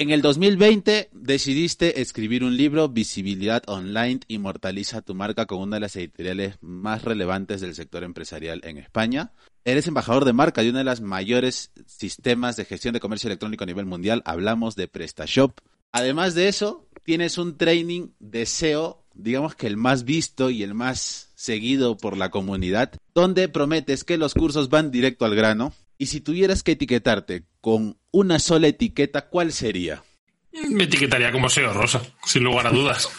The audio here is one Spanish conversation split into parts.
En el 2020 decidiste escribir un libro, Visibilidad Online, inmortaliza tu marca con una de las editoriales más relevantes del sector empresarial en España. Eres embajador de marca de uno de los mayores sistemas de gestión de comercio electrónico a nivel mundial. Hablamos de PrestaShop. Además de eso, tienes un training de SEO, digamos que el más visto y el más seguido por la comunidad, donde prometes que los cursos van directo al grano. Y si tuvieras que etiquetarte con una sola etiqueta, ¿cuál sería? Me etiquetaría como SEO rosa, sin lugar a dudas.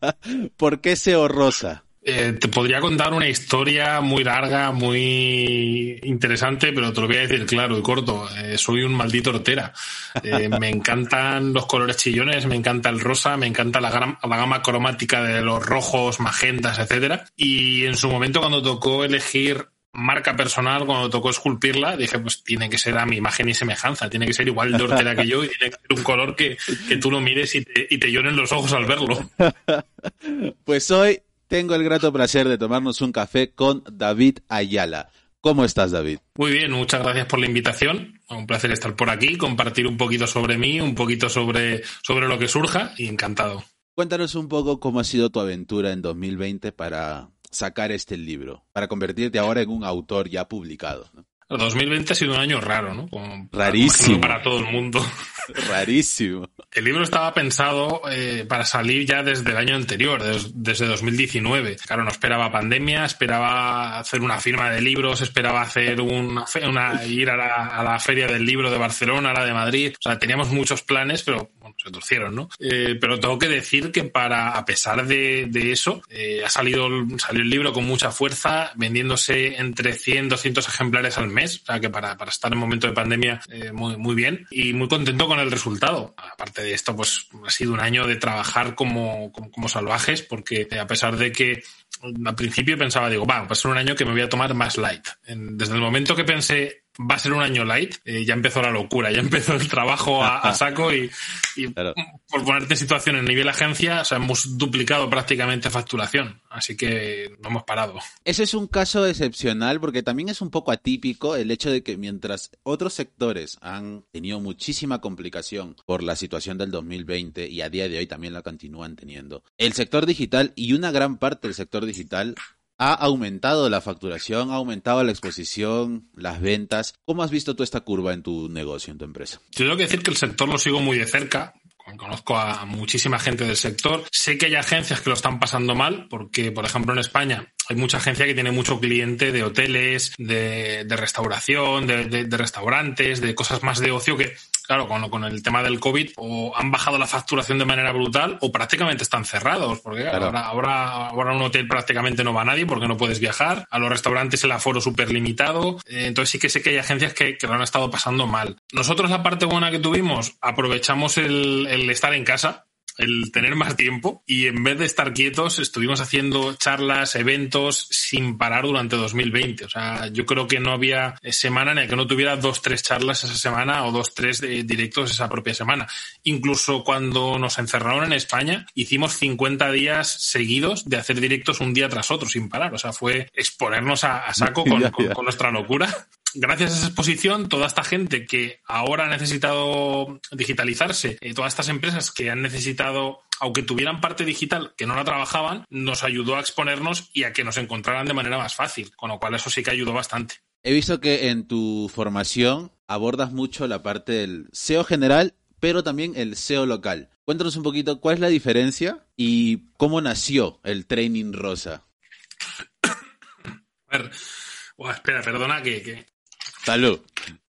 ¿Por qué SEO rosa? Eh, te podría contar una historia muy larga, muy interesante, pero te lo voy a decir claro y corto. Eh, soy un maldito hortera. Eh, me encantan los colores chillones, me encanta el rosa, me encanta la, la gama cromática de los rojos, magentas, etcétera. Y en su momento, cuando tocó elegir marca personal, cuando tocó esculpirla, dije, pues tiene que ser a mi imagen y semejanza, tiene que ser igual de hortera que yo y tiene que ser un color que, que tú lo mires y te, y te lloren los ojos al verlo. Pues hoy tengo el grato placer de tomarnos un café con David Ayala. ¿Cómo estás, David? Muy bien, muchas gracias por la invitación. Un placer estar por aquí, compartir un poquito sobre mí, un poquito sobre, sobre lo que surja y encantado. Cuéntanos un poco cómo ha sido tu aventura en 2020 para sacar este libro, para convertirte ahora en un autor ya publicado. ¿no? 2020 ha sido un año raro, ¿no? Como, Rarísimo. Para todo el mundo. Rarísimo. El libro estaba pensado eh, para salir ya desde el año anterior, des, desde 2019. Claro, no esperaba pandemia, esperaba hacer una firma de libros, esperaba hacer una, una ir a la, a la, feria del libro de Barcelona, a la de Madrid. O sea, teníamos muchos planes, pero bueno, se torcieron, ¿no? Eh, pero tengo que decir que para, a pesar de, de eso, eh, ha salido, salió el libro con mucha fuerza, vendiéndose entre 100, 200 ejemplares al mes. O sea, que para, para estar en momento de pandemia, eh, muy, muy bien. Y muy contento con el resultado. Aparte de esto, pues ha sido un año de trabajar como, como, salvajes, porque a pesar de que al principio pensaba, digo, va, va a ser un año que me voy a tomar más light. Desde el momento que pensé, va a ser un año light, eh, ya empezó la locura, ya empezó el trabajo a, a saco y, y claro. por ponerte en situación en nivel agencia, o sea, hemos duplicado prácticamente facturación, así que no hemos parado. Ese es un caso excepcional porque también es un poco atípico el hecho de que mientras otros sectores han tenido muchísima complicación por la situación del 2020 y a día de hoy también la continúan teniendo, el sector digital y una gran parte del sector digital ha aumentado la facturación, ha aumentado la exposición, las ventas. ¿Cómo has visto tú esta curva en tu negocio, en tu empresa? Yo tengo que decir que el sector lo sigo muy de cerca. Conozco a muchísima gente del sector. Sé que hay agencias que lo están pasando mal, porque, por ejemplo, en España hay mucha agencia que tiene mucho cliente de hoteles, de, de restauración, de, de, de, restaurantes, de cosas más de ocio que, claro, con, con, el tema del COVID o han bajado la facturación de manera brutal o prácticamente están cerrados, porque claro. ahora, ahora, ahora un hotel prácticamente no va a nadie porque no puedes viajar, a los restaurantes el aforo súper limitado, eh, entonces sí que sé que hay agencias que, que lo han estado pasando mal. Nosotros la parte buena que tuvimos, aprovechamos el, el estar en casa, el tener más tiempo y en vez de estar quietos estuvimos haciendo charlas, eventos sin parar durante 2020. O sea, yo creo que no había semana en la que no tuviera dos, tres charlas esa semana o dos, tres directos esa propia semana. Incluso cuando nos encerraron en España, hicimos 50 días seguidos de hacer directos un día tras otro sin parar. O sea, fue exponernos a, a saco con, con, con nuestra locura gracias a esa exposición, toda esta gente que ahora ha necesitado digitalizarse, eh, todas estas empresas que han necesitado, aunque tuvieran parte digital que no la trabajaban, nos ayudó a exponernos y a que nos encontraran de manera más fácil, con lo cual eso sí que ayudó bastante. He visto que en tu formación abordas mucho la parte del SEO general, pero también el SEO local. Cuéntanos un poquito cuál es la diferencia y cómo nació el Training Rosa. A ver, oh, espera, perdona que, que, Salud.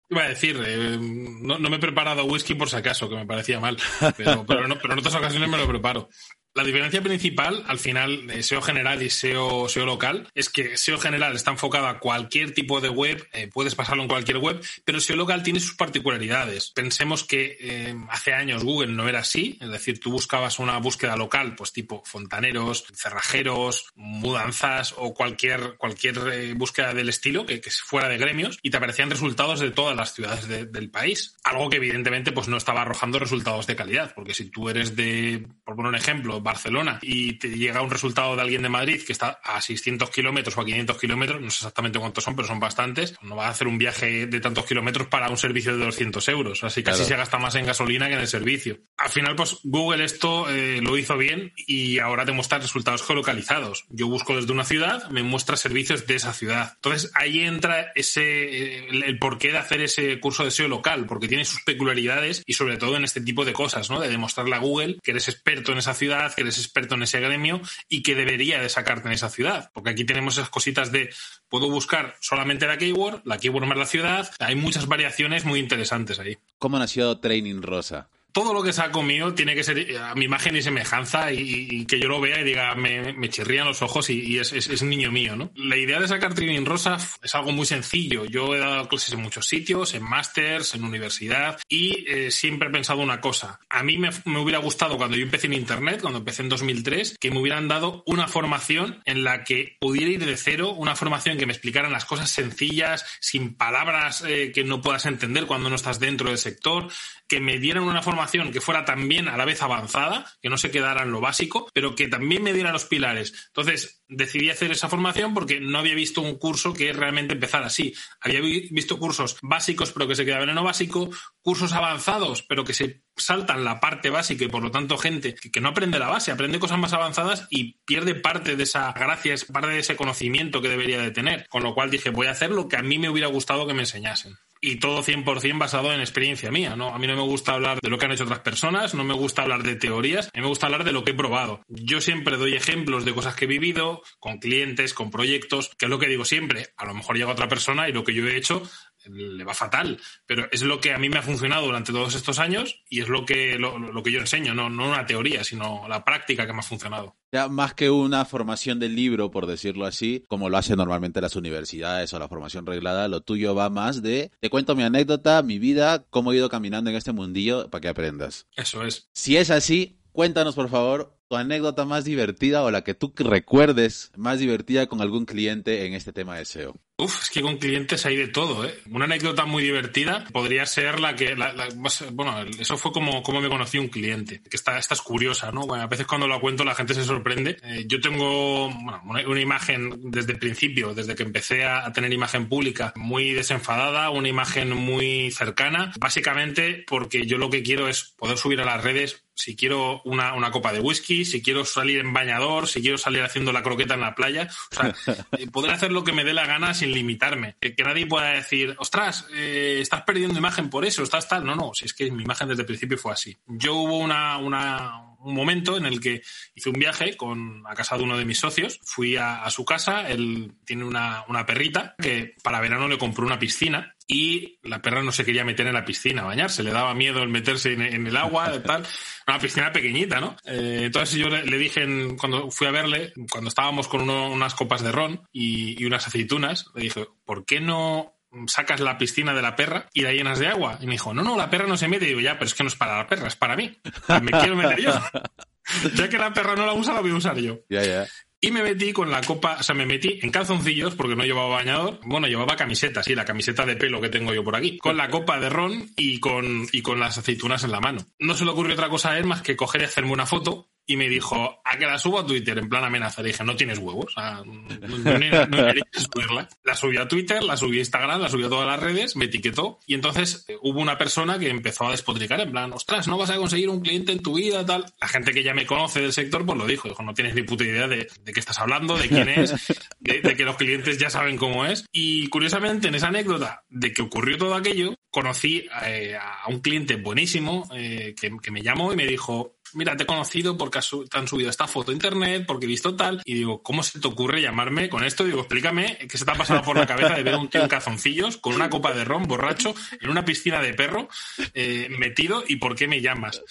Iba a decir, eh, no, no, me he preparado whisky por si acaso, que me parecía mal, pero, pero, no, pero en otras ocasiones me lo preparo. La diferencia principal, al final, de SEO general y SEO, SEO local, es que SEO general está enfocado a cualquier tipo de web, eh, puedes pasarlo en cualquier web, pero SEO local tiene sus particularidades. Pensemos que eh, hace años Google no era así, es decir, tú buscabas una búsqueda local, pues tipo fontaneros, cerrajeros, mudanzas o cualquier, cualquier eh, búsqueda del estilo que, fuera de gremios y te aparecían resultados de todas las ciudades de, del país. Algo que evidentemente pues no estaba arrojando resultados de calidad, porque si tú eres de, por poner un ejemplo, Barcelona y te llega un resultado de alguien de Madrid que está a 600 kilómetros o a 500 kilómetros, no sé exactamente cuántos son, pero son bastantes, no va a hacer un viaje de tantos kilómetros para un servicio de 200 euros. Así casi se gasta más en gasolina que en el servicio. Al final, pues Google esto eh, lo hizo bien y ahora te muestra resultados geolocalizados. Yo busco desde una ciudad, me muestra servicios de esa ciudad. Entonces ahí entra ese el, el porqué de hacer ese curso de SEO local, porque tiene sus peculiaridades y sobre todo en este tipo de cosas, ¿no? De demostrarle a Google que eres experto en esa ciudad, que eres experto en ese gremio y que debería de sacarte en esa ciudad. Porque aquí tenemos esas cositas de puedo buscar solamente la keyword, la keyword más la ciudad. Hay muchas variaciones muy interesantes ahí. ¿Cómo nació Training Rosa? Todo lo que saco mío tiene que ser a mi imagen y semejanza y, que yo lo vea y diga, me, me chirrían los ojos y, es, niño mío, ¿no? La idea de sacar Training Rosa es algo muy sencillo. Yo he dado clases en muchos sitios, en másters, en universidad y eh, siempre he pensado una cosa. A mí me, me, hubiera gustado cuando yo empecé en Internet, cuando empecé en 2003, que me hubieran dado una formación en la que pudiera ir de cero, una formación que me explicaran las cosas sencillas, sin palabras eh, que no puedas entender cuando no estás dentro del sector, que me dieran una formación que fuera también a la vez avanzada, que no se quedara en lo básico, pero que también me diera los pilares. Entonces, decidí hacer esa formación porque no había visto un curso que realmente empezara así. Había visto cursos básicos, pero que se quedaban en lo básico, cursos avanzados, pero que se saltan la parte básica y por lo tanto gente que no aprende la base, aprende cosas más avanzadas y pierde parte de esa gracia, parte de ese conocimiento que debería de tener. Con lo cual dije, voy a hacer lo que a mí me hubiera gustado que me enseñasen y todo 100% basado en experiencia mía, ¿no? A mí no me gusta hablar de lo que han hecho otras personas, no me gusta hablar de teorías, a mí me gusta hablar de lo que he probado. Yo siempre doy ejemplos de cosas que he vivido con clientes, con proyectos, que es lo que digo siempre. A lo mejor llega otra persona y lo que yo he hecho le va fatal, pero es lo que a mí me ha funcionado durante todos estos años y es lo que, lo, lo que yo enseño, no, no una teoría, sino la práctica que me ha funcionado. Ya más que una formación del libro, por decirlo así, como lo hacen normalmente las universidades o la formación reglada, lo tuyo va más de te cuento mi anécdota, mi vida, cómo he ido caminando en este mundillo para que aprendas. Eso es. Si es así, cuéntanos por favor tu anécdota más divertida o la que tú recuerdes más divertida con algún cliente en este tema de SEO. Uf, es que con clientes hay de todo, ¿eh? Una anécdota muy divertida podría ser la que, la, la, bueno, eso fue como, como me conocí un cliente, que esta, esta es curiosa, ¿no? Bueno, a veces cuando lo cuento la gente se sorprende. Eh, yo tengo, bueno, una, imagen desde el principio, desde que empecé a, tener imagen pública, muy desenfadada, una imagen muy cercana, básicamente porque yo lo que quiero es poder subir a las redes si quiero una, una, copa de whisky, si quiero salir en bañador, si quiero salir haciendo la croqueta en la playa, o sea, poder hacer lo que me dé la gana sin limitarme. Que, que nadie pueda decir, ostras, eh, estás perdiendo imagen por eso, estás tal. No, no, si es que mi imagen desde el principio fue así. Yo hubo una, una un momento en el que hice un viaje con, a casa de uno de mis socios, fui a, su casa, él tiene una, una perrita que para verano le compró una piscina y la perra no se quería meter en la piscina a bañarse, le daba miedo el meterse en, el agua, tal, una piscina pequeñita, ¿no? Eh, entonces yo le, dije, en, cuando fui a verle, cuando estábamos con unas copas de ron y, y unas aceitunas, le dije, ¿por qué no sacas la piscina de la perra y la llenas de agua. Y me dijo, no, no, la perra no se mete. Y digo, ya, pero es que no es para la perra, es para mí. Me quiero meter yo. ya que la perra no la usa, la voy a usar yo. Ya, ya. Y me metí con la copa, o sea, me metí en calzoncillos porque no llevaba bañador. Bueno, llevaba camiseta, sí, la camiseta de pelo que tengo yo por aquí. Con la copa de ron y con, y con las aceitunas en la mano. No se le ocurrió otra cosa a él más que coger y hacerme una foto y me dijo, a que la subo a Twitter en plan amenaza. Le dije, no tienes huevos, o sea, no, no, no, no subirla. La subí a Twitter, la subí a Instagram, la subí a todas las redes, me etiquetó y entonces eh, hubo una persona que empezó a despotricar en plan, ostras, no vas a conseguir un cliente en tu vida, tal. La gente que ya me conoce del sector pues lo dijo, dijo, no tienes ni puta idea de, de qué estás hablando, de quién es, de, de, que los clientes ya saben cómo es. Y curiosamente en esa anécdota de que ocurrió todo aquello, conocí eh, a un cliente buenísimo eh, que, que me llamó y me dijo, mira, te he conocido porque te han subido esta foto a internet, porque he visto tal, y digo, ¿cómo se te ocurre llamarme con esto? Digo, explícame qué se te ha pasado por la cabeza de ver a un tío en calzoncillos, con una copa de ron, borracho, en una piscina de perro, eh, metido, y por qué me llamas.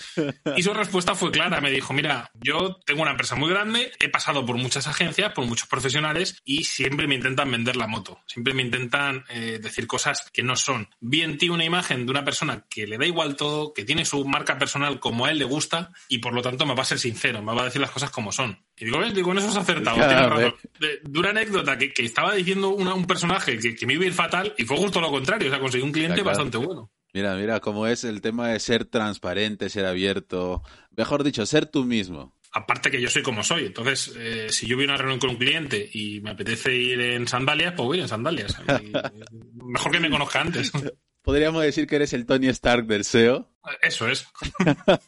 Y su respuesta fue clara, me dijo, mira, yo tengo una empresa muy grande, he pasado por muchas agencias, por muchos profesionales, y siempre me intentan vender la moto, siempre me intentan eh, decir cosas que no son. Vi en ti una imagen de una persona que le da igual todo, que tiene su marca personal como a él le gusta, y por lo tanto me va a ser sincero, me va a decir las cosas como son. Y digo, digo en eso has acertado. Claro, de, de, una anécdota que, que estaba diciendo una, un personaje que, que, me iba a ir fatal y fue justo lo contrario, o sea, conseguí un cliente claro. bastante bueno. Mira, mira cómo es el tema de ser transparente, ser abierto, mejor dicho, ser tú mismo. Aparte que yo soy como soy. Entonces, eh, si yo voy a una reunión con un cliente y me apetece ir en sandalias, pues voy en sandalias. mejor que me conozca antes. Podríamos decir que eres el Tony Stark del SEO. Eso es.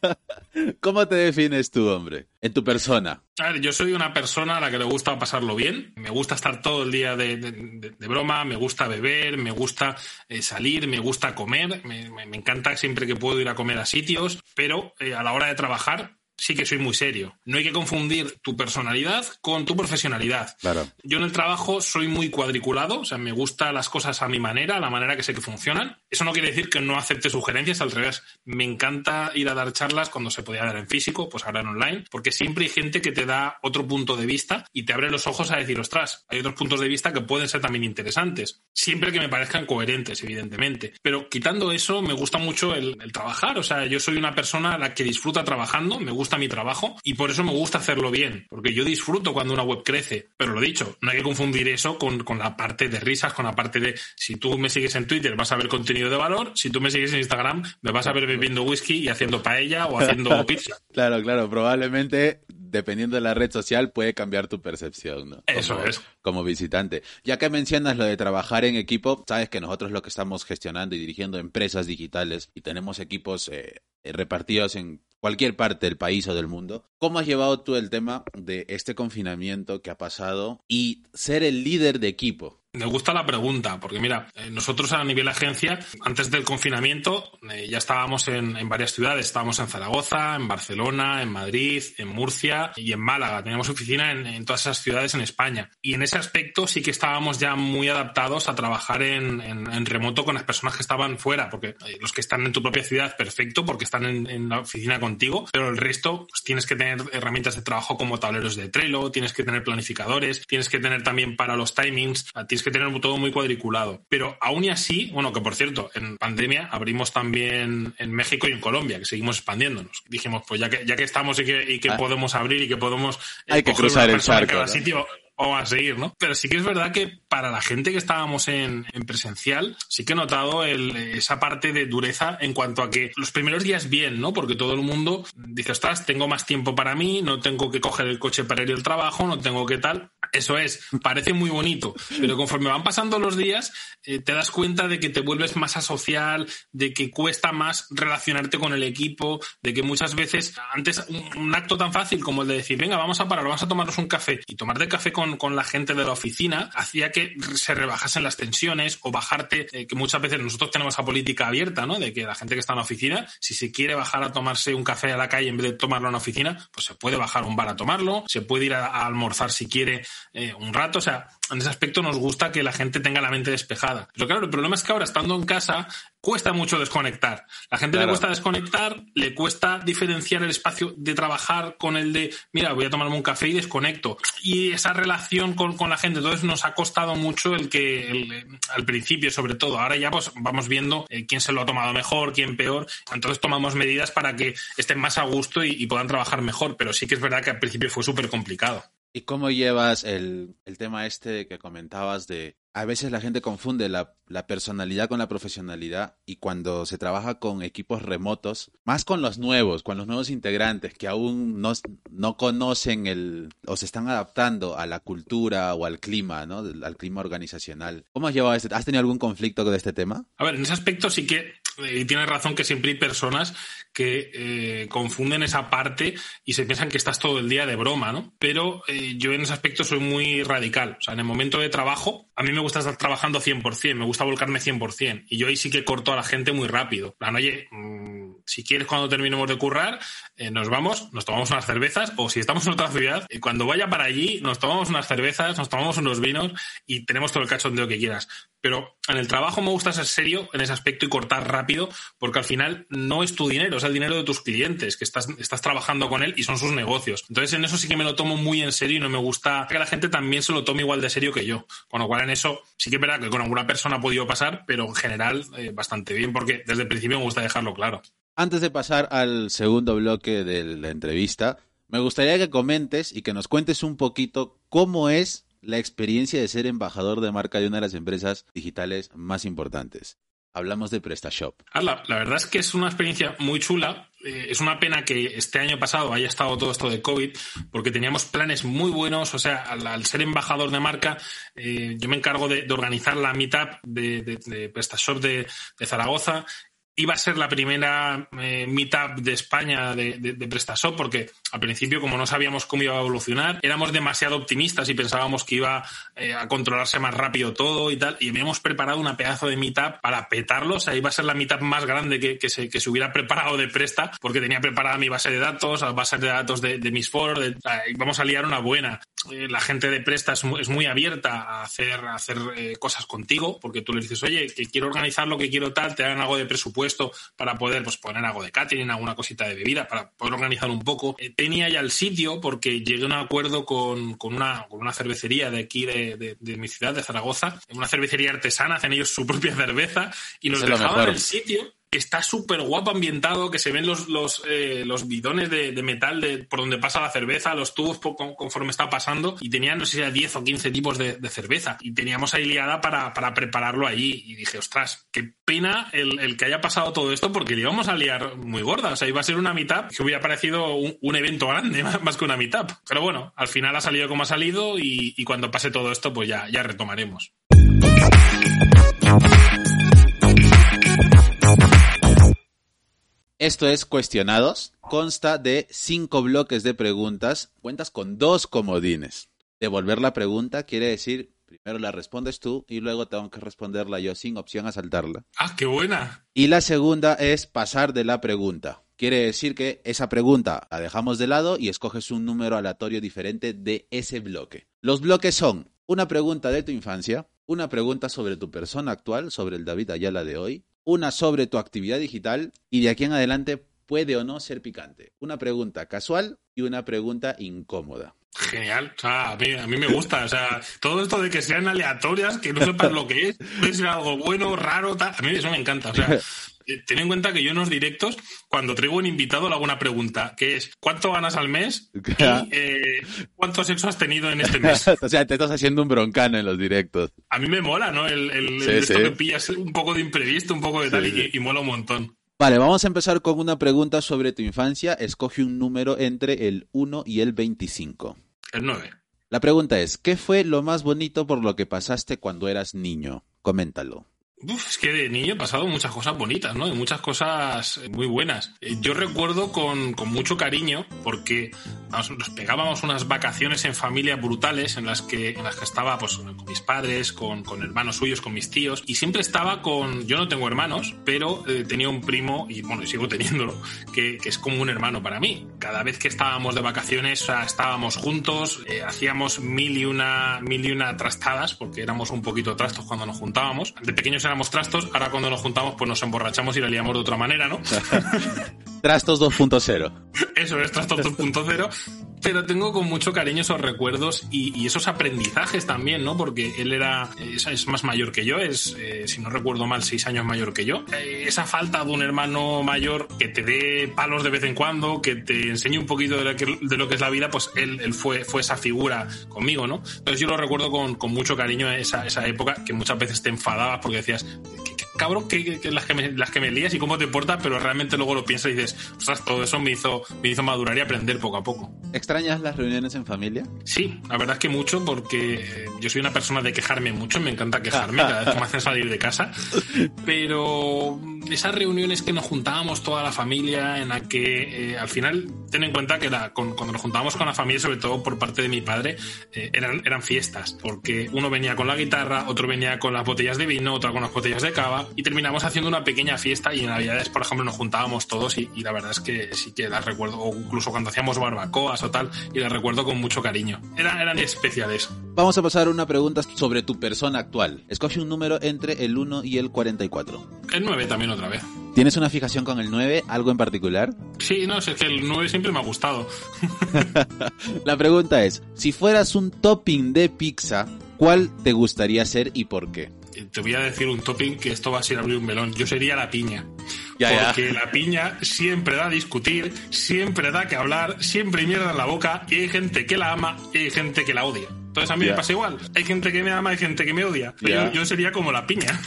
¿Cómo te defines tú, hombre? En tu persona. A ver, yo soy una persona a la que le gusta pasarlo bien. Me gusta estar todo el día de, broma, me gusta beber, me gusta eh, salir, me gusta comer. Me, encanta siempre que puedo ir a comer a sitios, pero eh, a la hora de trabajar sí que soy muy serio. No hay que confundir tu personalidad con tu profesionalidad. Claro. Yo en el trabajo soy muy cuadriculado, o sea, me gustan las cosas a mi manera, a la manera que sé que funcionan. Eso no quiere decir que no acepte sugerencias, al revés. Me encanta ir a dar charlas cuando se podía dar en físico, pues ahora en online, porque siempre hay gente que te da otro punto de vista y te abre los ojos a decir, ostras, hay otros puntos de vista que pueden ser también interesantes. Siempre que me parezcan coherentes, evidentemente. Pero quitando eso, me gusta mucho el, el trabajar, o sea, yo soy una persona a la que disfruta trabajando, me gusta gusta mi trabajo y por eso me gusta hacerlo bien, porque yo disfruto cuando una web crece. Pero lo dicho, no hay que confundir eso con, con la parte de risas, con la parte de si tú me sigues en Twitter vas a ver contenido de valor, si tú me sigues en Instagram me vas a ver bebiendo whisky y haciendo paella o haciendo pizza. claro, claro, probablemente dependiendo de la red social puede cambiar tu percepción, ¿no? Eso es. Como visitante. Ya que mencionas lo de trabajar en equipo, sabes que nosotros lo que estamos gestionando y dirigiendo empresas digitales y tenemos equipos eh, repartidos en cualquier parte del país o del mundo. ¿Cómo has llevado tú el tema de este confinamiento que ha pasado y ser el líder de equipo? Me gusta la pregunta, porque mira, eh, nosotros a nivel agencia, antes del confinamiento, eh, ya estábamos en, varias ciudades. Estábamos en Zaragoza, en Barcelona, en Madrid, en Murcia y en Málaga. Teníamos oficina en, todas esas ciudades en España. Y en ese aspecto sí que estábamos ya muy adaptados a trabajar en, remoto con las personas que estaban fuera, porque eh, los que están en tu propia ciudad, perfecto, porque están en, la oficina contigo, pero el resto pues, tienes que tener herramientas de trabajo como tableros de Trello, tienes que tener planificadores, tienes que tener también para los timings, tienes que tener todo muy cuadriculado. Pero aún y así, bueno, que por cierto, en pandemia abrimos también en México y en Colombia, que seguimos expandiéndonos. Dijimos, pues ya que, ya que estamos y que, ah. podemos abrir y que podemos... Eh, Hay que cruzar el charco. sitio, vamos a seguir, ¿no? Pero sí que es verdad que para la gente que estábamos en, en presencial, sí que he notado el, esa parte de dureza en cuanto a que los primeros días bien, ¿no? Porque todo el mundo dice, ostras, tengo más tiempo para mí, no tengo que coger el coche para ir al trabajo, no tengo que tal. Eso es, parece muy bonito, pero conforme van pasando los días, eh, te das cuenta de que te vuelves más asocial, de que cuesta más relacionarte con el equipo, de que muchas veces, antes un, acto tan fácil como el de decir, venga, vamos a parar, vamos a tomarnos un café y tomarte café con, con la gente de la oficina, hacía que se rebajasen las tensiones o bajarte, eh, que muchas veces nosotros tenemos esa política abierta, ¿no? De que la gente que está en la oficina, si se quiere bajar a tomarse un café a la calle en vez de tomarlo en la oficina, pues se puede bajar a un bar a tomarlo, se puede ir a almorzar si quiere eh, un rato, o sea, en ese aspecto nos gusta que la gente tenga la mente despejada. Pero claro, el problema es que ahora estando en casa cuesta mucho desconectar. La gente le cuesta desconectar, le cuesta diferenciar el espacio de trabajar con el de, mira, voy a tomarme un café y desconecto. Y esa relación con, la gente, entonces nos ha costado mucho el que, al principio sobre todo, ahora ya pues vamos viendo eh, quién se lo ha tomado mejor, quién peor, entonces tomamos medidas para que estén más a gusto y puedan trabajar mejor, pero sí que es verdad que al principio fue súper complicado. ¿Y cómo llevas el, el, tema este que comentabas de a veces la gente confunde la, la, personalidad con la profesionalidad y cuando se trabaja con equipos remotos, más con los nuevos, con los nuevos integrantes que aún no, no conocen el o se están adaptando a la cultura o al clima, ¿no? Al clima organizacional. ¿Cómo has llevado este? ¿Has tenido algún conflicto con este tema? A ver, en ese aspecto sí que y tienes razón que siempre hay personas que eh, confunden esa parte y se piensan que estás todo el día de broma, ¿no? Pero eh, yo en ese aspecto soy muy radical. O sea, en el momento de trabajo, a mí me gusta estar trabajando 100%, me gusta volcarme 100%. Y yo ahí sí que corto a la gente muy rápido. Plan, oye, mm, si quieres cuando terminemos de currar, eh, nos vamos, nos tomamos unas cervezas, o si estamos en otra ciudad, cuando vaya para allí, nos tomamos unas cervezas, nos tomamos unos vinos y tenemos todo el cachondeo que quieras. Pero en el trabajo me gusta ser serio en ese aspecto y cortar rápido, porque al final no es tu dinero, es el dinero de tus clientes, que estás, estás trabajando con él y son sus negocios. Entonces en eso sí que me lo tomo muy en serio y no me gusta que la gente también se lo tome igual de serio que yo. Con lo cual en eso sí que es verdad que con alguna persona ha podido pasar, pero en general eh, bastante bien, porque desde el principio me gusta dejarlo claro. Antes de pasar al segundo bloque de la entrevista, me gustaría que comentes y que nos cuentes un poquito cómo es la experiencia de ser embajador de marca de una de las empresas digitales más importantes. hablamos de PrestaShop. La, la verdad es que es una experiencia muy chula. Eh, es una pena que este año pasado haya estado todo esto de COVID, porque teníamos planes muy buenos. O sea, al, ser embajador de marca, eh, yo me encargo de, organizar la meetup de, PrestaShop de Zaragoza iba a ser la primera eh, meetup de España de, de, PrestaShop, porque al principio, como no sabíamos cómo iba a evolucionar, éramos demasiado optimistas y pensábamos que iba eh, a controlarse más rápido todo y tal, y habíamos preparado una pedazo de meetup para petarlo, o sea, iba a ser la meetup más grande que, que, se, que se hubiera preparado de Presta, porque tenía preparada mi base de datos, la base de datos de, de mis foros, de, vamos a liar una buena. Eh, la gente de Presta es muy, es muy abierta a hacer, a hacer eh, cosas contigo, porque tú le dices, oye, que quiero organizar lo que quiero tal, te dan algo de presupuesto para poder pues, poner algo de catering, alguna cosita de bebida, para poder organizar un poco. Eh, tenía ya el sitio porque llegué a un acuerdo con, con, una, con una cervecería de aquí de, de, mi ciudad, de Zaragoza, una cervecería artesana, hacen ellos su propia cerveza y nos dejaban el sitio está súper guapo ambientado, que se ven los, los, eh, los bidones de, de, metal de, por donde pasa la cerveza, los tubos conforme está pasando, y tenían, no sé si era 10 o 15 tipos de, cerveza. Y teníamos ahí liada para, para prepararlo allí. Y dije, ostras, qué pena el, que haya pasado todo esto, porque le íbamos a liar muy gorda. O sea, iba a ser una mitad que hubiera parecido un, un evento grande, más que una mitad. Pero bueno, al final ha salido como ha salido, y, y cuando pase todo esto, pues ya, ya retomaremos. Esto es Cuestionados. Consta de cinco bloques de preguntas. Cuentas con dos comodines. Devolver la pregunta quiere decir, primero la respondes tú y luego tengo que responderla yo sin opción a saltarla. ¡Ah, qué buena! Y la segunda es pasar de la pregunta. Quiere decir que esa pregunta la dejamos de lado y escoges un número aleatorio diferente de ese bloque. Los bloques son una pregunta de tu infancia, una pregunta sobre tu persona actual, sobre el David Ayala de hoy, una sobre tu actividad digital y de aquí en adelante puede o no ser picante. Una pregunta casual y una pregunta incómoda. Genial, o sea, a mí, me gusta, o sea, todo esto de que sean aleatorias, que no sepas lo que es, puede ser algo bueno, raro, tal, a mí eso me encanta, ten en cuenta que yo en los directos, cuando traigo un invitado, le hago una pregunta, que es ¿cuánto ganas al mes? Y eh, ¿cuánto sexo has tenido en este mes? o sea, te estás haciendo un broncano en los directos. A mí me mola, ¿no? El, el, esto que pillas un poco de imprevisto, un poco de tal, y, y mola un montón. Vale, vamos a empezar con una pregunta sobre tu infancia. Escoge un número entre el 1 y el 25. El 9. La pregunta es, ¿qué fue lo más bonito por lo que pasaste cuando eras niño? Coméntalo. Uf, es que de niño he pasado muchas cosas bonitas, ¿no? Y muchas cosas eh, muy buenas. Eh, yo recuerdo con, con mucho cariño porque nos, pegábamos unas vacaciones en familia brutales en las que, en las que estaba pues, con mis padres, con, con hermanos suyos, con mis tíos. Y siempre estaba con... Yo no tengo hermanos, pero eh, tenía un primo, y bueno, y sigo teniéndolo, que, que, es como un hermano para mí. Cada vez que estábamos de vacaciones, o sea, estábamos juntos, eh, hacíamos mil y, una, mil y una trastadas, porque éramos un poquito trastos cuando nos juntábamos. De pequeños éramos trastos, ahora cuando nos juntamos pues nos emborrachamos y la liamos de otra manera, ¿no? trastos 2.0. Eso es, Trastos 2.0. Pero tengo con mucho cariño esos recuerdos y, y, esos aprendizajes también, ¿no? Porque él era, es, es más mayor que yo, es, eh, si no recuerdo mal, seis años mayor que yo. Eh, esa falta de un hermano mayor que te dé palos de vez en cuando, que te enseñe un poquito de lo que, de lo que es la vida, pues él, él, fue, fue esa figura conmigo, ¿no? Entonces yo lo recuerdo con, con mucho cariño esa, esa época que muchas veces te enfadabas porque decías, ¿qué, cabrón, que, que, las, que me, las que me lías y cómo te portas, pero realmente luego lo piensas y dices, ostras, todo eso me hizo, me hizo madurar y aprender poco a poco. ¿Extrañas las reuniones en familia? Sí, la verdad es que mucho, porque yo soy una persona de quejarme mucho, me encanta quejarme cada vez que me hacen salir de casa, pero esas reuniones que nos juntábamos toda la familia, en la que eh, al final, ten en cuenta que la, cuando nos juntábamos con la familia, sobre todo por parte de mi padre, eh, eran, fiestas, porque uno venía con la guitarra, otro venía con las botellas de vino, otro con las botellas de cava, y terminamos haciendo una pequeña fiesta y en Navidades, por ejemplo, nos juntábamos todos y, la verdad es que sí que las recuerdo, o incluso cuando hacíamos barbacoas o tal, y las recuerdo con mucho cariño. Era, eran especiales. Vamos a pasar a una pregunta sobre tu persona actual. Escoge un número entre el 1 y el 44. El 9 también otra vez. ¿Tienes una fijación con el 9? ¿Algo en particular? Sí, no, es que el 9 siempre me ha gustado. la pregunta es, si fueras un topping de pizza, ¿cuál te gustaría ser y por qué? Te voy a decir un topping que esto va a ser abrir un melón. Yo sería la piña. Ya, porque ya. la piña siempre da a discutir, siempre da que hablar, siempre hay mierda en la boca y hay gente que la ama y hay gente que la odia. Entonces a mí me pasa igual. Hay gente que me ama, hay gente que me odia. Pero yo, sería como la piña.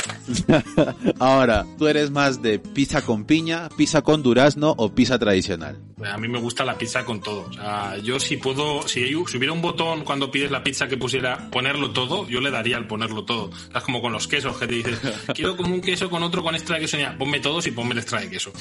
Ahora, ¿tú eres más de pizza con piña, pizza con durazno o pizza tradicional? A mí me gusta la pizza con todo. O sea, yo si puedo, si, si hubiera un botón cuando pides la pizza que pusiera ponerlo todo, yo le daría al ponerlo todo. Es como con los quesos, que te dices, quiero como un queso con otro con extra de queso. Ponme todos y ponme el extra de queso.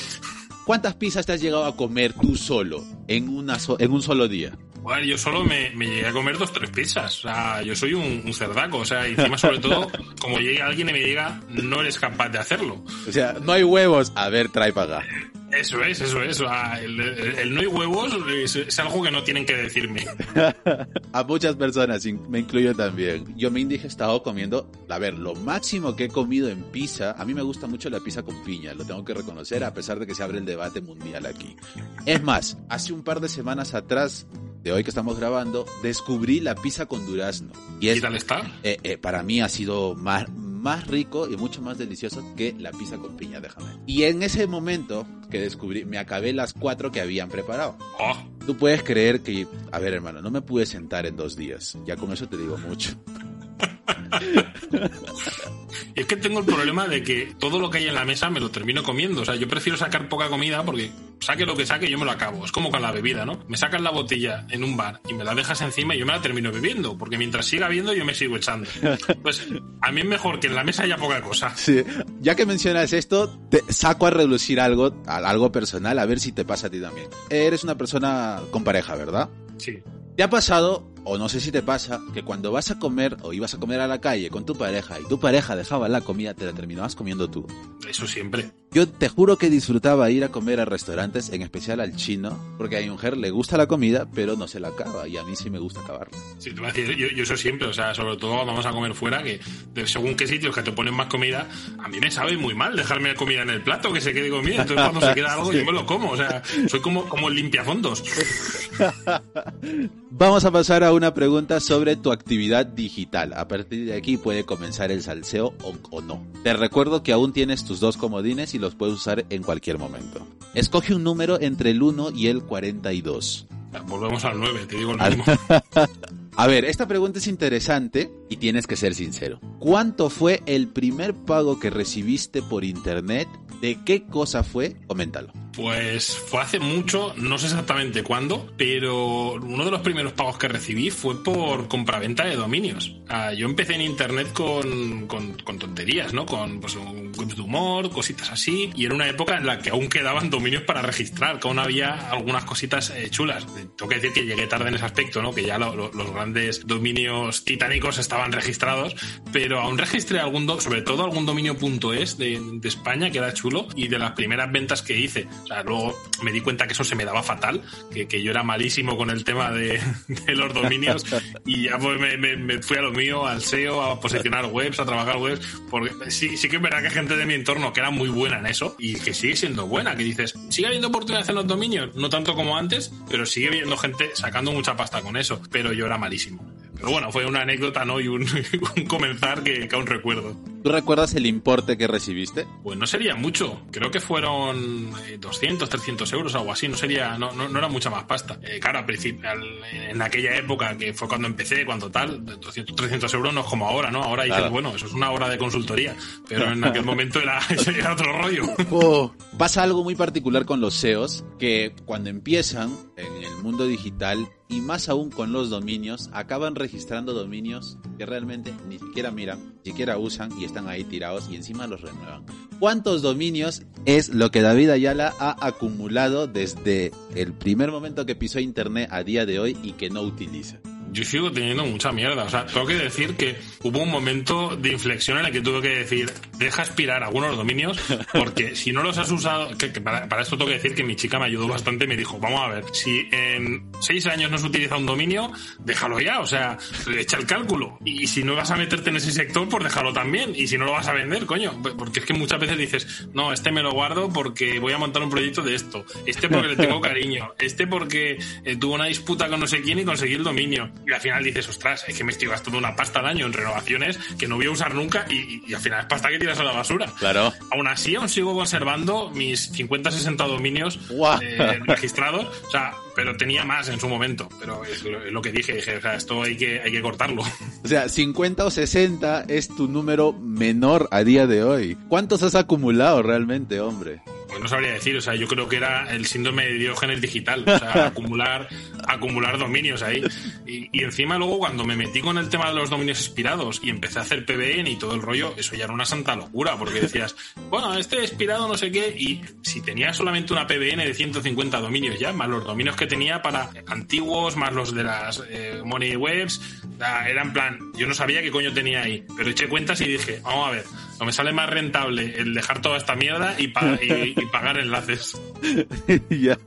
¿Cuántas pizzas te has llegado a comer tú solo en, una en un solo día? Yo solo me, llegué a comer dos tres pizzas. O sea, yo soy un, cerdaco. O sea, encima, sobre todo, como llegue alguien y me diga, no eres capaz de hacerlo. O sea, no hay huevos. A ver, trae para acá. Eso es, eso es. El, no hay huevos es, algo que no tienen que decirme. a muchas personas, me incluyo también. Yo me he indigestado comiendo, a ver, lo máximo que he comido en pizza, a mí me gusta mucho la pizza con piña, lo tengo que reconocer, a pesar de que se abre el debate mundial aquí. Es más, hace un par de semanas atrás de hoy que estamos grabando, descubrí la pizza con durazno. ¿Y, ¿Qué tal está? Eh, eh, para mí ha sido más, más rico y mucho más delicioso que la pizza con piña, déjame. Y en ese momento que descubrí, me acabé las cuatro que habían preparado. Oh. Tú puedes creer que, a ver hermano, no me pude sentar en dos días. Ya con eso te digo mucho. Es que tengo el problema de que todo lo que hay en la mesa me lo termino comiendo. O sea, yo prefiero sacar poca comida porque saque lo que saque, yo me lo acabo. Es como con la bebida, ¿no? Me sacas la botella en un bar y me la dejas encima y yo me la termino bebiendo, porque mientras siga viendo yo me sigo echando. Pues a mí es mejor que en la mesa haya poca cosa. Sí. Ya que mencionas esto, te saco a reducir algo, algo personal, a ver si te pasa a ti también. Eres una persona con pareja, ¿verdad? Sí. ¿Te ha pasado o no sé si te pasa que cuando vas a comer o ibas a comer a la calle con tu pareja y tu pareja dejaba la comida, te la terminabas comiendo tú. Eso siempre. Yo te juro que disfrutaba ir a comer a restaurantes, en especial al chino, porque a mi mujer le gusta la comida, pero no se la acaba y a mí sí me gusta acabarla. Sí, te voy a decir, yo, yo, eso siempre, o sea, sobre todo vamos a comer fuera, que según qué sitios que te ponen más comida, a mí me sabe muy mal dejarme la comida en el plato, que se quede comida, entonces cuando se queda algo yo me lo como, o sea, soy como, como el limpiafondos. Vamos a pasar a una pregunta sobre tu actividad digital. A partir de aquí puede comenzar el salseo o, no. Te recuerdo que aún tienes tus dos comodines y los puedes usar en cualquier momento. Escoge un número entre el 1 y el 42. Volvemos al 9, te digo el mismo. A ver, esta pregunta es interesante y tienes que ser sincero. ¿Cuánto fue el primer pago que recibiste por internet? ¿De qué cosa fue? Coméntalo. Pues fue hace mucho, no sé exactamente cuándo, pero uno de los primeros pagos que recibí fue por compraventa de dominios. Ah, yo empecé en internet con, con, tonterías, ¿no? Con pues, un web de humor, cositas así, y era una época en la que aún quedaban dominios para registrar, que aún había algunas cositas eh, chulas. Tengo que decir que llegué tarde en ese aspecto, ¿no? Que ya los grandes dominios titánicos estaban registrados, pero aún registré algún, sobre todo algún dominio.es de, de España, que era chulo, y de las primeras ventas que hice. Sea, luego me di cuenta que eso se me daba fatal, que, que yo era malísimo con el tema de, los dominios y ya pues me, me, fui a lo mío, al SEO, a posicionar webs, a trabajar webs, porque sí, sí que es verdad que hay gente de mi entorno que era muy buena en eso y que sigue siendo buena, que dices, sigue habiendo oportunidades en los dominios, no tanto como antes, pero sigue habiendo gente sacando mucha pasta con eso, pero yo era malísimo. Pero bueno, fue una anécdota, ¿no? Y un, comenzar que, aún recuerdo. ¿Tú recuerdas el importe que recibiste? Pues no sería mucho. Creo que fueron 200, eh, 300 euros, algo así. No sería, no, no, era mucha más pasta. Eh, claro, en aquella época, que fue cuando empecé, cuando tal, 200, 300 euros no es como ahora, ¿no? Ahora dices, bueno, eso es una hora de consultoría. Pero en aquel momento era, era otro rollo. Oh, pasa algo muy particular con los SEOs, que cuando empiezan en el mundo digital y más aún con los dominios, acaban registrando dominios que realmente ni siquiera miran, ni siquiera usan y están ahí tirados y encima los renuevan. ¿Cuántos dominios es lo que David Ayala ha acumulado desde el primer momento que pisó internet a día de hoy y que no utiliza? Yo sigo teniendo mucha mierda. O sea, tengo que decir que hubo un momento de inflexión en el que tuve que decir, deja expirar algunos dominios, porque si no los has usado, que, para, esto tengo que decir que mi chica me ayudó bastante y me dijo, vamos a ver, si en seis años no se utiliza un dominio, déjalo ya, o sea, echa el cálculo. Y si no vas a meterte en ese sector, pues déjalo también. Y si no lo vas a vender, coño, porque es que muchas veces dices, no, este me lo guardo porque voy a montar un proyecto de esto, este porque le tengo cariño, este porque eh, tuvo una disputa con no sé quién y conseguí el dominio y al final dices, ostras, es que me estoy gastando una pasta al año en renovaciones que no voy a usar nunca y, al final es pasta que tiras a la basura. Claro. Aún así, aún sigo conservando mis 50-60 dominios Guau. eh, registrados. O sea, pero tenía más en su momento. Pero es lo, es lo que dije, dije, o sea, esto hay que, hay que cortarlo. O sea, 50 o 60 es tu número menor a día de hoy. ¿Cuántos has acumulado realmente, hombre? Pues no sabría decir, o sea, yo creo que era el síndrome de Diógenes digital, o sea, acumular, acumular dominios ahí. Y, y encima luego cuando me metí con el tema de los dominios expirados y empecé a hacer PBN y todo el rollo, eso ya era una santa locura, porque decías, bueno, este expirado no sé qué, y si tenía solamente una PBN de 150 dominios ya, más los dominios que tenía para antiguos, más los de las eh, money webs, era en plan, yo no sabía qué coño tenía ahí, pero eché cuentas y dije, vamos a ver, o me sale más rentable el dejar toda esta mierda y, pa- y- y pagar enlaces. ya.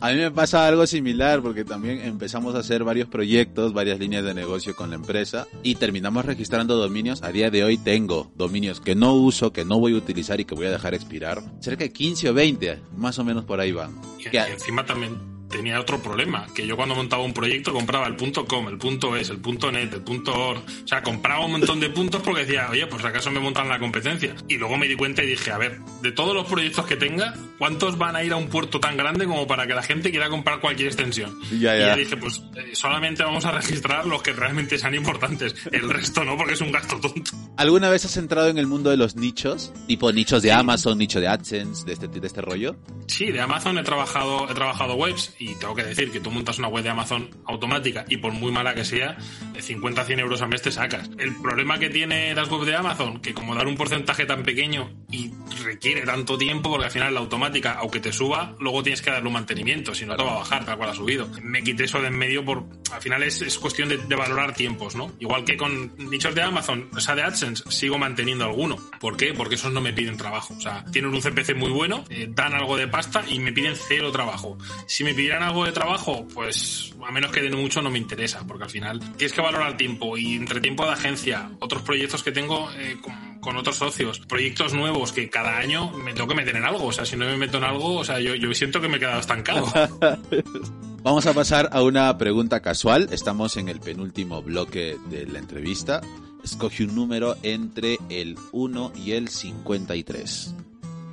A mí me pasa algo similar porque también empezamos a hacer varios proyectos, varias líneas de negocio con la empresa y terminamos registrando dominios. A día de hoy tengo dominios que no uso, que no voy a utilizar y que voy a dejar expirar. Cerca de 15 o 20, más o menos por ahí van. Y, Que- y encima también tenía otro problema, que yo cuando montaba un proyecto compraba el punto .com, el punto .es, el punto .net, el punto .org, o sea, compraba un montón de puntos porque decía, oye, pues acaso me montan la competencia. Y luego me di cuenta y dije, a ver, de todos los proyectos que tenga, ¿cuántos van a ir a un puerto tan grande como para que la gente quiera comprar cualquier extensión? Ya, Y ya. ya dije, pues eh, solamente vamos a registrar los que realmente sean importantes, el resto no, porque es un gasto tonto. ¿Alguna vez has entrado en el mundo de los nichos? Tipo nichos de Amazon, nicho de AdSense, de este, de este rollo. Sí, de Amazon he trabajado, he trabajado webs y tengo que decir que tú montas una web de Amazon automática y por muy mala que sea, de 50 a 100 euros al mes te sacas. El problema que tiene las webs de Amazon, que como dar un porcentaje tan pequeño y requiere tanto tiempo, porque al final la automática, aunque te suba, luego tienes que darle un mantenimiento, si no te va a bajar tal cual ha subido. Me quité eso de en medio por, al final es, es cuestión de, valorar tiempos, ¿no? Igual que con nichos de Amazon, o sea, de AdSense, sigo manteniendo alguno. ¿Por qué? Porque esos no me piden trabajo. O sea, tienen un CPC muy bueno, eh, dan algo de pasta y me piden cero trabajo. Si me pidieran algo de trabajo, pues a menos que den mucho no me interesa, porque al final tienes que valorar tiempo y entre tiempo de agencia, otros proyectos que tengo eh, con, con otros socios, proyectos nuevos que cada año me tengo que meter en algo. O sea, si no me meto en algo, o sea, yo, yo siento que me he quedado estancado. Vamos a pasar a una pregunta casual. Estamos en el penúltimo bloque de la entrevista. Escoge un número entre el 1 y el 53.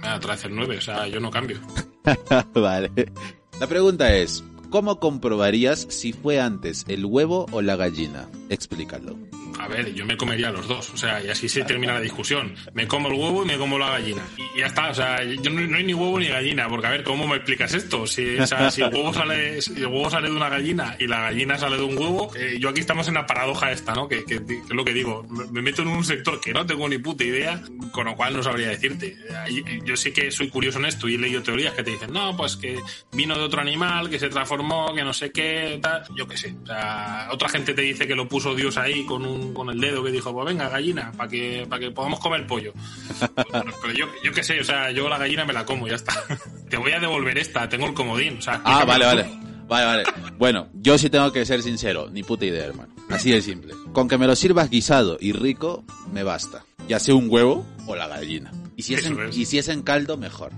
Ah, otra vez el 9, o sea, yo no cambio. vale. La pregunta es, ¿cómo comprobarías si fue antes el huevo o la gallina? Explícalo. A ver, yo me comería los dos, o sea, y así se termina la discusión. Me como el huevo y me como la gallina. Y ya está, o sea, yo no, hay ni huevo ni gallina, porque a ver, ¿cómo me explicas esto? Si, o sea, si el huevo sale, el huevo sale de una gallina y la gallina sale de un huevo, eh, yo aquí estamos en la paradoja esta, ¿no? Que, es lo que digo, me, me meto en un sector que no tengo ni puta idea, con lo cual no sabría decirte. Eh, Yo sí que soy curioso en esto y he leído teorías que te dicen, no, pues que vino de otro animal, que se transformó, que no sé qué, tal, yo qué sé. O sea, otra gente te dice que lo puso Dios ahí con un con el dedo que dijo, pues venga, gallina, para que, para que podamos comer pollo. Pero, pero yo, yo qué sé, o sea, yo la gallina me la como, ya está. Te voy a devolver esta, tengo el comodín. O sea, Ah, vale, vale. Vale, vale. Bueno, yo sí tengo que ser sincero, ni puta idea, hermano. Así de simple. Con que me lo sirvas guisado y rico, me basta. Ya sea un huevo o la gallina. Y si es, en, Eso es. y si es en caldo, mejor.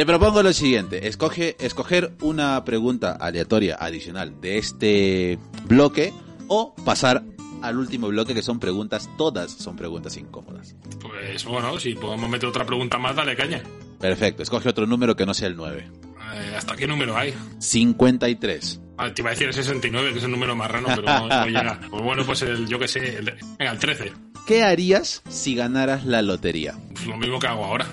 Te propongo lo siguiente, escoge, escoger una pregunta aleatoria adicional de este bloque o pasar al último bloque que son preguntas, todas son preguntas incómodas. Pues bueno, si podemos meter otra pregunta más, dale caña. Perfecto, escoge otro número que no sea el 9. Eh, ¿Hasta qué número hay? 53. Ah, te iba a decir el 69, que es el número marrano, pero no, no llega. Pues bueno, pues el, yo qué sé, el, venga, el 13. ¿Qué harías si ganaras la lotería? Pues lo mismo que hago ahora.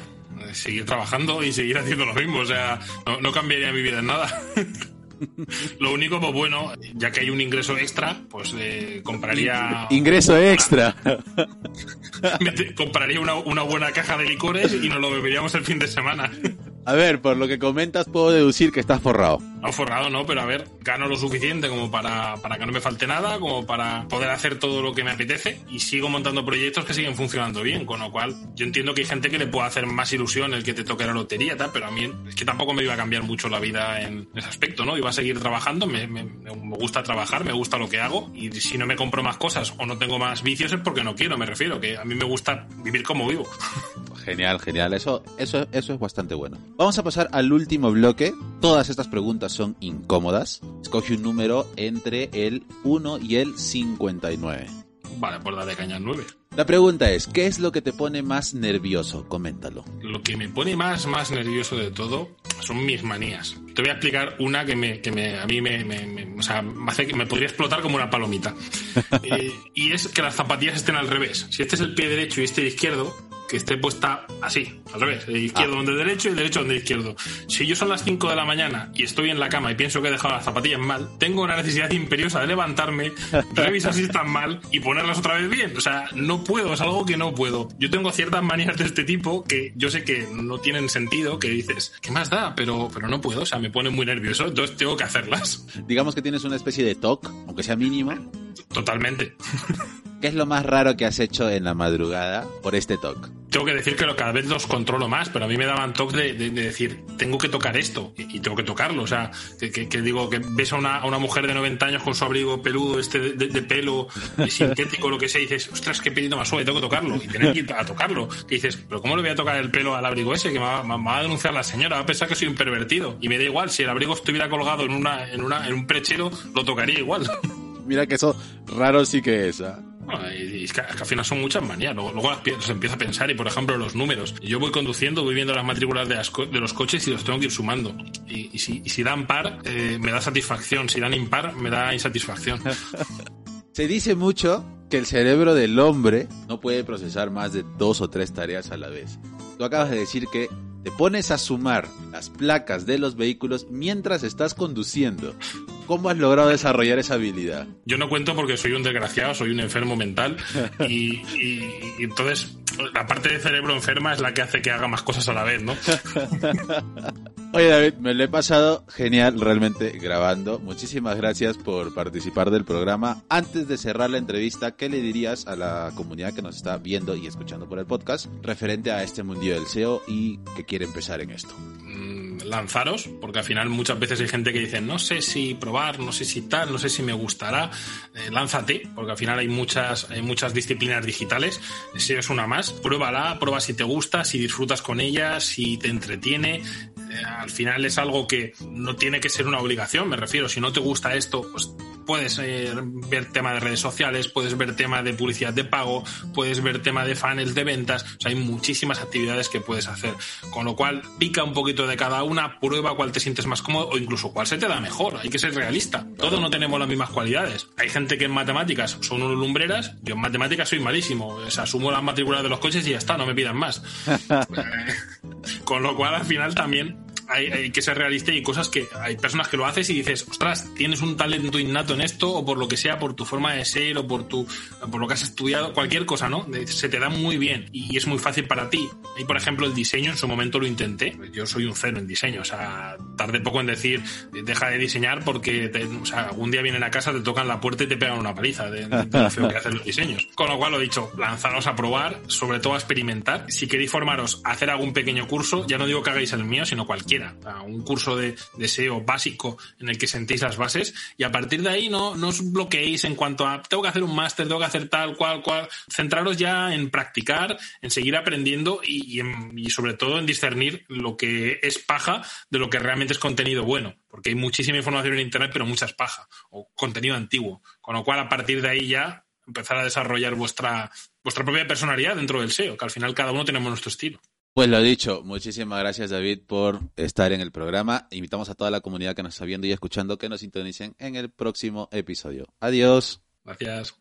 Eh, Seguir trabajando y seguir haciendo lo mismo. O sea, no, no cambiaría mi vida en nada. lo único, pues bueno, ya que hay un ingreso extra, pues eh, compraría. Ingreso extra. Compraría una, una buena caja de licores y nos lo beberíamos el fin de semana. A ver, por lo que comentas puedo deducir que estás forrado. No forrado, no, pero a ver, gano lo suficiente como para, para que no me falte nada, como para poder hacer todo lo que me apetece y sigo montando proyectos que siguen funcionando bien, con lo cual yo entiendo que hay gente que le puede hacer más ilusión el que te toque la lotería, tal, pero a mí es que tampoco me iba a cambiar mucho la vida en ese aspecto, ¿no? Iba a seguir trabajando, me, me- me gusta trabajar, me gusta lo que hago y si no me compro más cosas o no tengo más vicios es porque no quiero, me refiero, que a mí me gusta vivir como vivo. Genial, genial. Eso, eso, eso es bastante bueno. Vamos a pasar al último bloque. Todas estas preguntas son incómodas. Escoge un número entre el 1 y el 59. Vale, pues dale caña al 9. La pregunta es, ¿qué es lo que te pone más nervioso? Coméntalo. Lo que me pone más, más nervioso de todo son mis manías. Te voy a explicar una que, me, que me, a mí me, me, o sea, me, hace, me podría explotar como una palomita. eh, y es que las zapatillas estén al revés. Si este es el pie derecho y este el izquierdo, que esté puesta así, al revés, el izquierdo ah. donde derecho y el derecho donde izquierdo. Si yo son las 5 de la mañana y estoy en la cama y pienso que he dejado las zapatillas mal, tengo una necesidad imperiosa de levantarme, revisar si están mal y ponerlas otra vez bien. O sea, no puedo, es algo que no puedo. Yo tengo ciertas manías de este tipo que yo sé que no tienen sentido, que dices, ¿qué más da? Pero, pero no puedo, o sea, me pone muy nervioso, entonces tengo que hacerlas. Digamos que tienes una especie de TOC, aunque sea mínimo. Totalmente. ¿Qué es lo más raro que has hecho en la madrugada por este TOC? Tengo que decir que lo, cada vez los controlo más, pero a mí me daban TOC de, de, decir, tengo que tocar esto y, tengo que tocarlo. O sea, que, que, digo, que ves a una, a una, mujer de 90 años con su abrigo peludo, este de, de pelo sintético, lo que sea, y dices, ostras, qué pelito más suave, tengo que tocarlo. Y tener que ir a tocarlo. Que dices, pero ¿cómo le voy a tocar el pelo al abrigo ese? Que me va, me va a denunciar la señora, va a pensar que soy un pervertido. Y me da igual, si el abrigo estuviera colgado en, una, en, una, en un prechero, lo tocaría igual. Mira que eso raro sí que es. ¿eh? y es que, al final son muchas manías. Luego, luego las, empiezo a pensar y, por ejemplo, los números. Yo voy conduciendo, voy viendo las matrículas de, las, de los coches y los tengo que ir sumando. Y, y, si, y si, dan par, eh, me da satisfacción. Si dan impar, me da insatisfacción. Se dice mucho que el cerebro del hombre no puede procesar más de dos o tres tareas a la vez. Tú acabas de decir que te pones a sumar las placas de los vehículos mientras estás conduciendo. ¿Cómo has logrado desarrollar esa habilidad? Yo no cuento porque soy un desgraciado, soy un enfermo mental y, entonces la parte de cerebro enferma es la que hace que haga más cosas a la vez, ¿no? Oye David, me lo he pasado genial realmente grabando. Muchísimas gracias por participar del programa. Antes de cerrar la entrevista, ¿qué le dirías a la comunidad que nos está viendo y escuchando por el podcast referente a este mundillo del SEO y que quiere empezar en esto? Lanzaros, porque al final muchas veces hay gente que dice, no sé si probar, no sé si tal, no sé si me gustará. Eh, lánzate, porque al final hay muchas, hay muchas disciplinas digitales. Si es una más, pruébala, prueba si te gusta, si disfrutas con ella, si te entretiene. Eh, al final es algo que no tiene que ser una obligación, me refiero. Si no te gusta esto, pues puedes eh, ver tema de redes sociales, puedes ver tema de publicidad de pago, puedes ver tema de funnels de ventas, o sea, hay muchísimas actividades que puedes hacer. Con lo cual, pica un poquito de cada una, prueba cuál te sientes más cómodo o incluso cuál se te da mejor. Hay que ser realista. Todos no tenemos las mismas cualidades. Hay gente que en matemáticas son unos lumbreras, yo en matemáticas soy malísimo. O sea, asumo las matrículas de los coches y ya está, no me pidan más. Con lo cual, al final también hay, que ser realista y cosas que hay personas que lo haces y dices, ostras, tienes un talento innato en esto o por lo que sea, por tu forma de ser o por tu por lo que has estudiado, cualquier cosa, ¿no? Se te da muy bien y es muy fácil para ti. Y por ejemplo, el diseño en su momento lo intenté. Yo soy un cero en diseño, o sea, tardé poco en decir, deja de diseñar porque sea, algún día vienen a casa, te tocan la puerta y te pegan una paliza de, hacen los diseños. Con lo cual lo dicho, lanzaros a probar, sobre todo a experimentar. Si queréis formaros hacer algún pequeño curso, ya no digo que hagáis el mío, sino cualquier un curso de, SEO básico en el que sentéis las bases y a partir de ahí no, no os bloqueéis en cuanto a tengo que hacer un máster, tengo que hacer tal, cual, cual. Centraros ya en practicar, en seguir aprendiendo y, y sobre todo en discernir lo que es paja de lo que realmente es contenido bueno porque hay muchísima información en Internet, pero mucha es paja o contenido antiguo. Con lo cual, a partir de ahí ya empezar a desarrollar vuestra, vuestra propia personalidad dentro del SEO, que al final cada uno tenemos nuestro estilo. Pues lo dicho, muchísimas gracias David por estar en el programa. Invitamos a toda la comunidad que nos está viendo y escuchando que nos sintonicen en el próximo episodio. Adiós. Gracias.